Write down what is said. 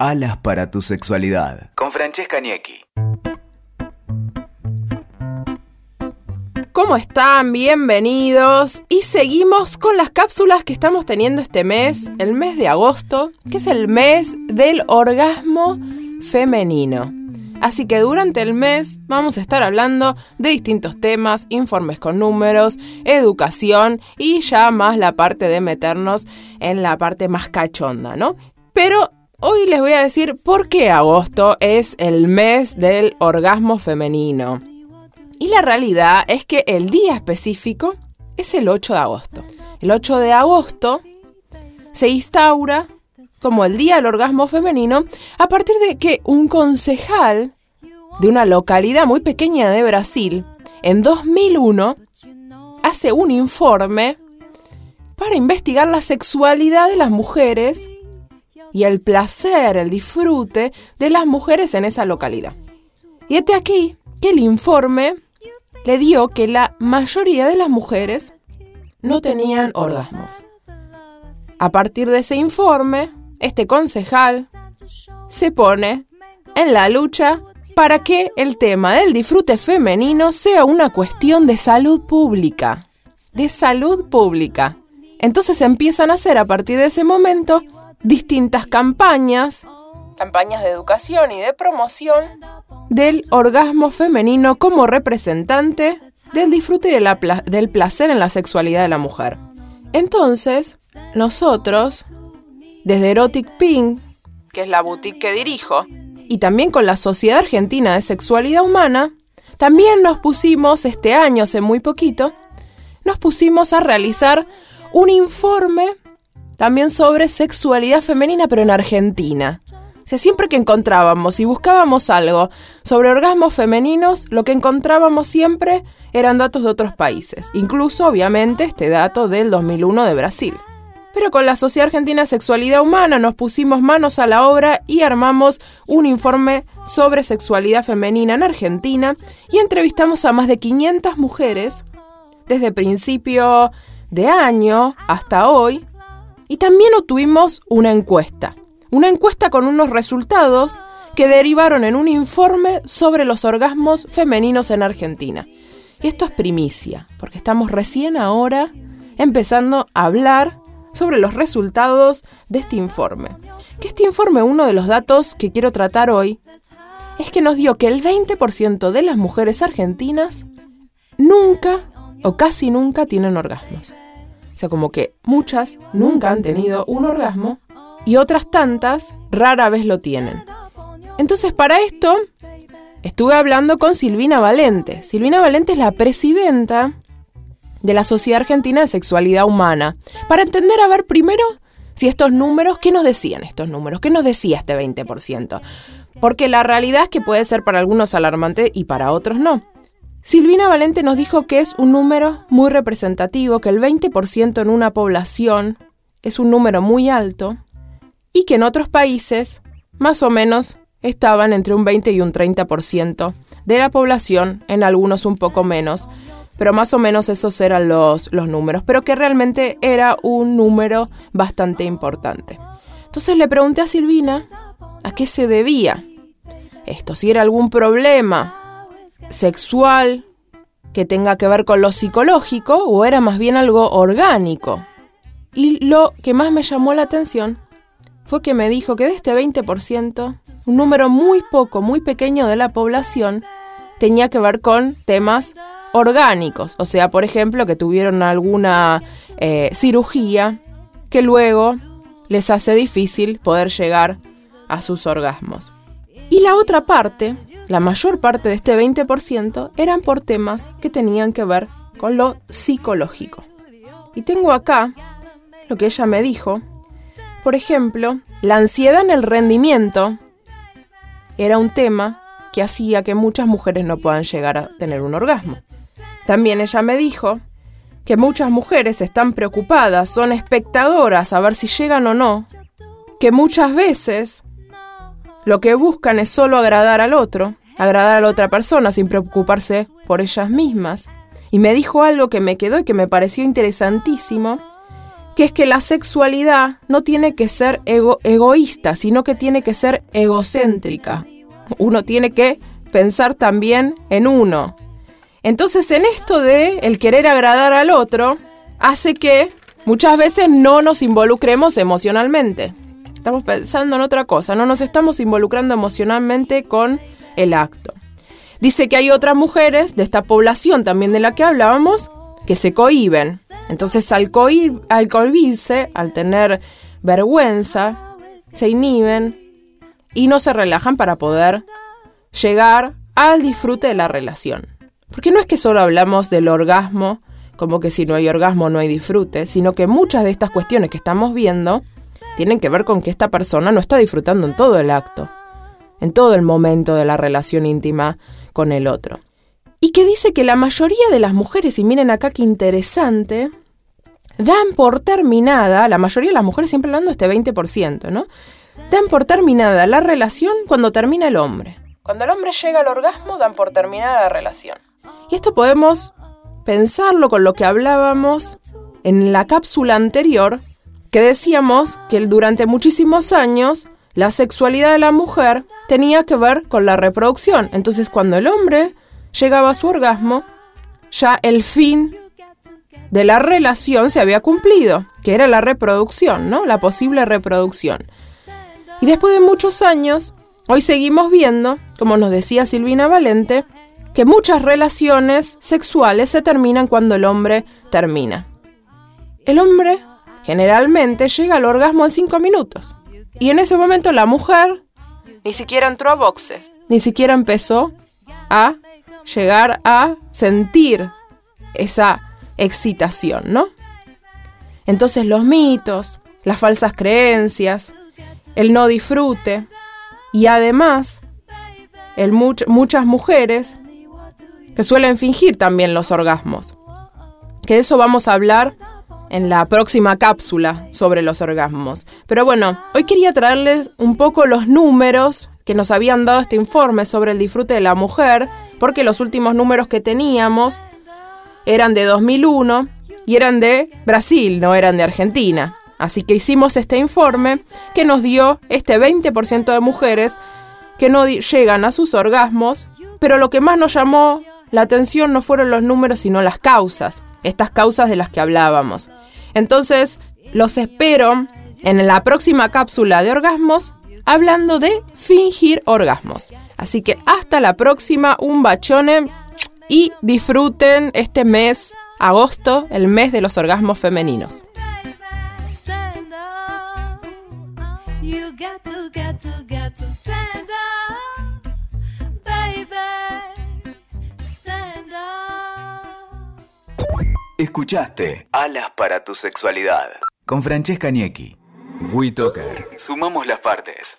Alas para tu sexualidad. Con Francesca Niecki. ¿Cómo están? Bienvenidos. Y seguimos con las cápsulas que estamos teniendo este mes, el mes de agosto, que es el mes del orgasmo femenino. Así que durante el mes vamos a estar hablando de distintos temas, informes con números, educación y ya más la parte de meternos en la parte más cachonda, ¿no? Pero hoy les voy a decir por qué agosto es el mes del orgasmo femenino. Y la realidad es que el día específico es el 8 de agosto. El 8 de agosto se instaura como el Día del Orgasmo Femenino a partir de que un concejal de una localidad muy pequeña de Brasil, en 2001, hace un informe para investigar la sexualidad de las mujeres y el placer, el disfrute de las mujeres en esa localidad. Y este aquí que el informe le dio que la mayoría de las mujeres no tenían orgasmos. A partir de ese informe, este concejal se pone en la lucha para que el tema del disfrute femenino sea una cuestión de salud pública. De salud pública. Entonces empiezan a hacer a partir de ese momento distintas campañas, campañas de educación y de promoción del orgasmo femenino como representante del disfrute y del placer en la sexualidad de la mujer. Entonces, nosotros, desde Erotic Pink, que es la boutique que dirijo, y también con la Sociedad Argentina de Sexualidad Humana, también nos pusimos, este año, hace muy poquito, nos pusimos a realizar un informe también sobre sexualidad femenina, pero en Argentina. O sea, siempre que encontrábamos y buscábamos algo sobre orgasmos femeninos, lo que encontrábamos siempre eran datos de otros países, incluso obviamente este dato del 2001 de Brasil. Pero con la Sociedad Argentina Sexualidad Humana nos pusimos manos a la obra y armamos un informe sobre sexualidad femenina en Argentina y entrevistamos a más de 500 mujeres desde principio de año hasta hoy y también obtuvimos una encuesta una encuesta con unos resultados que derivaron en un informe sobre los orgasmos femeninos en Argentina. Y esto es primicia, porque estamos recién ahora empezando a hablar sobre los resultados de este informe. Que este informe, uno de los datos que quiero tratar hoy, es que nos dio que el 20% de las mujeres argentinas nunca o casi nunca tienen orgasmos. O sea, como que muchas nunca han tenido un orgasmo y otras tantas rara vez lo tienen. Entonces para esto estuve hablando con Silvina Valente. Silvina Valente es la presidenta de la Sociedad Argentina de Sexualidad Humana, para entender a ver primero si estos números, ¿qué nos decían estos números? ¿Qué nos decía este 20%? Porque la realidad es que puede ser para algunos alarmante y para otros no. Silvina Valente nos dijo que es un número muy representativo, que el 20% en una población es un número muy alto y que en otros países más o menos estaban entre un 20 y un 30% de la población, en algunos un poco menos, pero más o menos esos eran los, los números, pero que realmente era un número bastante importante. Entonces le pregunté a Silvina a qué se debía esto, si era algún problema sexual que tenga que ver con lo psicológico o era más bien algo orgánico. Y lo que más me llamó la atención fue que me dijo que de este 20%, un número muy poco, muy pequeño de la población tenía que ver con temas orgánicos, o sea, por ejemplo, que tuvieron alguna eh, cirugía que luego les hace difícil poder llegar a sus orgasmos. Y la otra parte, la mayor parte de este 20%, eran por temas que tenían que ver con lo psicológico. Y tengo acá lo que ella me dijo, por ejemplo, la ansiedad en el rendimiento era un tema que hacía que muchas mujeres no puedan llegar a tener un orgasmo. También ella me dijo que muchas mujeres están preocupadas, son espectadoras a ver si llegan o no, que muchas veces lo que buscan es solo agradar al otro, agradar a la otra persona sin preocuparse por ellas mismas. Y me dijo algo que me quedó y que me pareció interesantísimo, que es que la sexualidad no tiene que ser egoísta, sino que tiene que ser egocéntrica. Uno tiene que pensar también en uno. Entonces, en esto de el querer agradar al otro, hace que muchas veces no nos involucremos emocionalmente. Estamos pensando en otra cosa, no nos estamos involucrando emocionalmente con el acto. Dice que hay otras mujeres de esta población también de la que hablábamos que se cohiben. Entonces al, al cohibirse, al tener vergüenza, se inhiben y no se relajan para poder llegar al disfrute de la relación. Porque no es que solo hablamos del orgasmo, como que si no hay orgasmo no hay disfrute, sino que muchas de estas cuestiones que estamos viendo tienen que ver con que esta persona no está disfrutando en todo el acto, en todo el momento de la relación íntima con el otro y que dice que la mayoría de las mujeres, y miren acá qué interesante, dan por terminada, la mayoría de las mujeres siempre hablando este 20%, ¿no? Dan por terminada la relación cuando termina el hombre. Cuando el hombre llega al orgasmo, dan por terminada la relación. Y esto podemos pensarlo con lo que hablábamos en la cápsula anterior, que decíamos que durante muchísimos años la sexualidad de la mujer tenía que ver con la reproducción. Entonces cuando el hombre llegaba a su orgasmo, ya el fin de la relación se había cumplido, que era la reproducción, ¿no? La posible reproducción. Y después de muchos años, hoy seguimos viendo, como nos decía Silvina Valente, que muchas relaciones sexuales se terminan cuando el hombre termina. El hombre generalmente llega al orgasmo en cinco minutos. Y en ese momento la mujer ni siquiera entró a boxes, ni siquiera empezó a llegar a sentir esa excitación, ¿no? Entonces los mitos, las falsas creencias, el no disfrute y además el muchas mujeres que suelen fingir también los orgasmos. Que de eso vamos a hablar en la próxima cápsula sobre los orgasmos. Pero bueno, hoy quería traerles un poco los números que nos habían dado este informe sobre el disfrute de la mujer, porque los últimos números que teníamos eran de 2001 y eran de Brasil, no eran de Argentina. Así que hicimos este informe que nos dio este 20% de mujeres que no llegan a sus orgasmos, pero lo que más nos llamó la atención no fueron los números, sino las causas, estas causas de las que hablábamos. Entonces, los espero en la próxima cápsula de orgasmos hablando de fingir orgasmos. Así que hasta la próxima, un bachone y disfruten este mes, agosto, el mes de los orgasmos femeninos. Escuchaste Alas para tu sexualidad con Francesca Niecki. WeToker. Sumamos las partes.